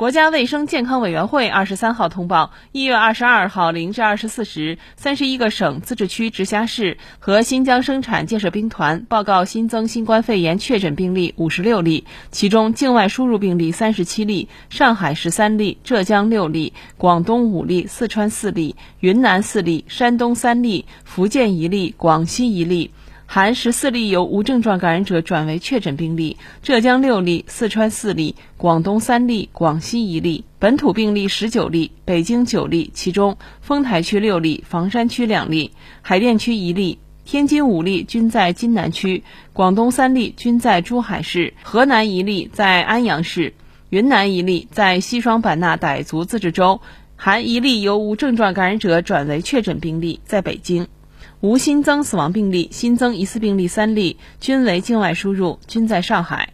国家卫生健康委员会二十三号通报，一月二十二号零至二十四时，三十一个省、自治区、直辖市和新疆生产建设兵团报告新增新冠肺炎确诊病例五十六例，其中境外输入病例三十七例，上海十三例，浙江六例，广东五例，四川四例，云南四例，山东三例，福建一例，广西一例。含十四例由无症状感染者转为确诊病例，浙江六例，四川四例，广东三例，广西一例。本土病例十九例，北京九例，其中丰台区六例，房山区两例，海淀区一例，天津五例均在津南区，广东三例均在珠海市，河南一例在安阳市，云南一例在西双版纳傣族自治州，含一例由无症状感染者转为确诊病例，在北京。无新增死亡病例，新增疑似病例三例，均为境外输入，均在上海。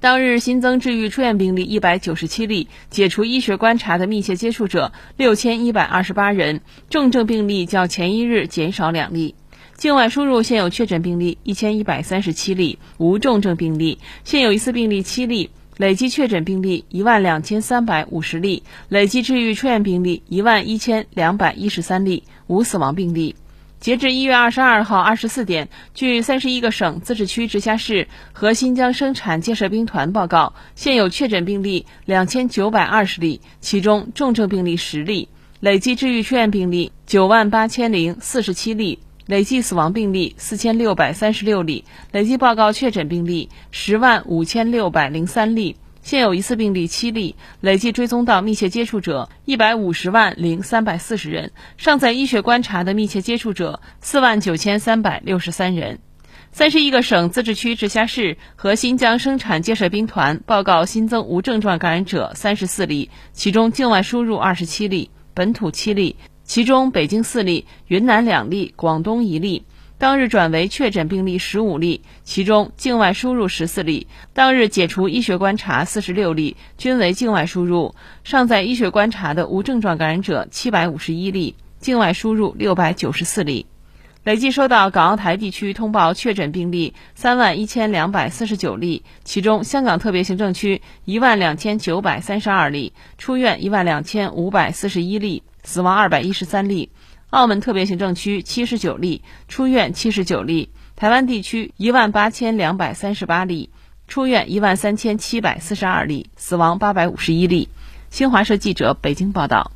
当日新增治愈出院病例一百九十七例，解除医学观察的密切接触者六千一百二十八人，重症病例较前一日减少两例。境外输入现有确诊病例一千一百三十七例，无重症病例，现有疑似病例七例，累计确诊病例一万两千三百五十例，累计治愈出院病例一万一千两百一十三例，无死亡病例。截至一月二十二号二十四点，据三十一个省、自治区、直辖市和新疆生产建设兵团报告，现有确诊病例两千九百二十例，其中重症病例十例，累计治愈出院病例九万八千零四十七例，累计死亡病例四千六百三十六例，累计报告确诊病例十万五千六百零三例。现有疑似病例七例，累计追踪到密切接触者一百五十万零三百四十人，尚在医学观察的密切接触者四万九千三百六十三人。三十一个省、自治区、直辖市和新疆生产建设兵团报告新增无症状感染者三十四例，其中境外输入二十七例，本土七例，其中北京四例，云南两例，广东一例。当日转为确诊病例十五例，其中境外输入十四例。当日解除医学观察四十六例，均为境外输入。尚在医学观察的无症状感染者七百五十一例，境外输入六百九十四例。累计收到港澳台地区通报确诊病例三万一千两百四十九例，其中香港特别行政区一万两千九百三十二例，出院一万两千五百四十一例，死亡二百一十三例。澳门特别行政区七十九例，出院七十九例；台湾地区一万八千两百三十八例，出院一万三千七百四十二例，死亡八百五十一例。新华社记者北京报道。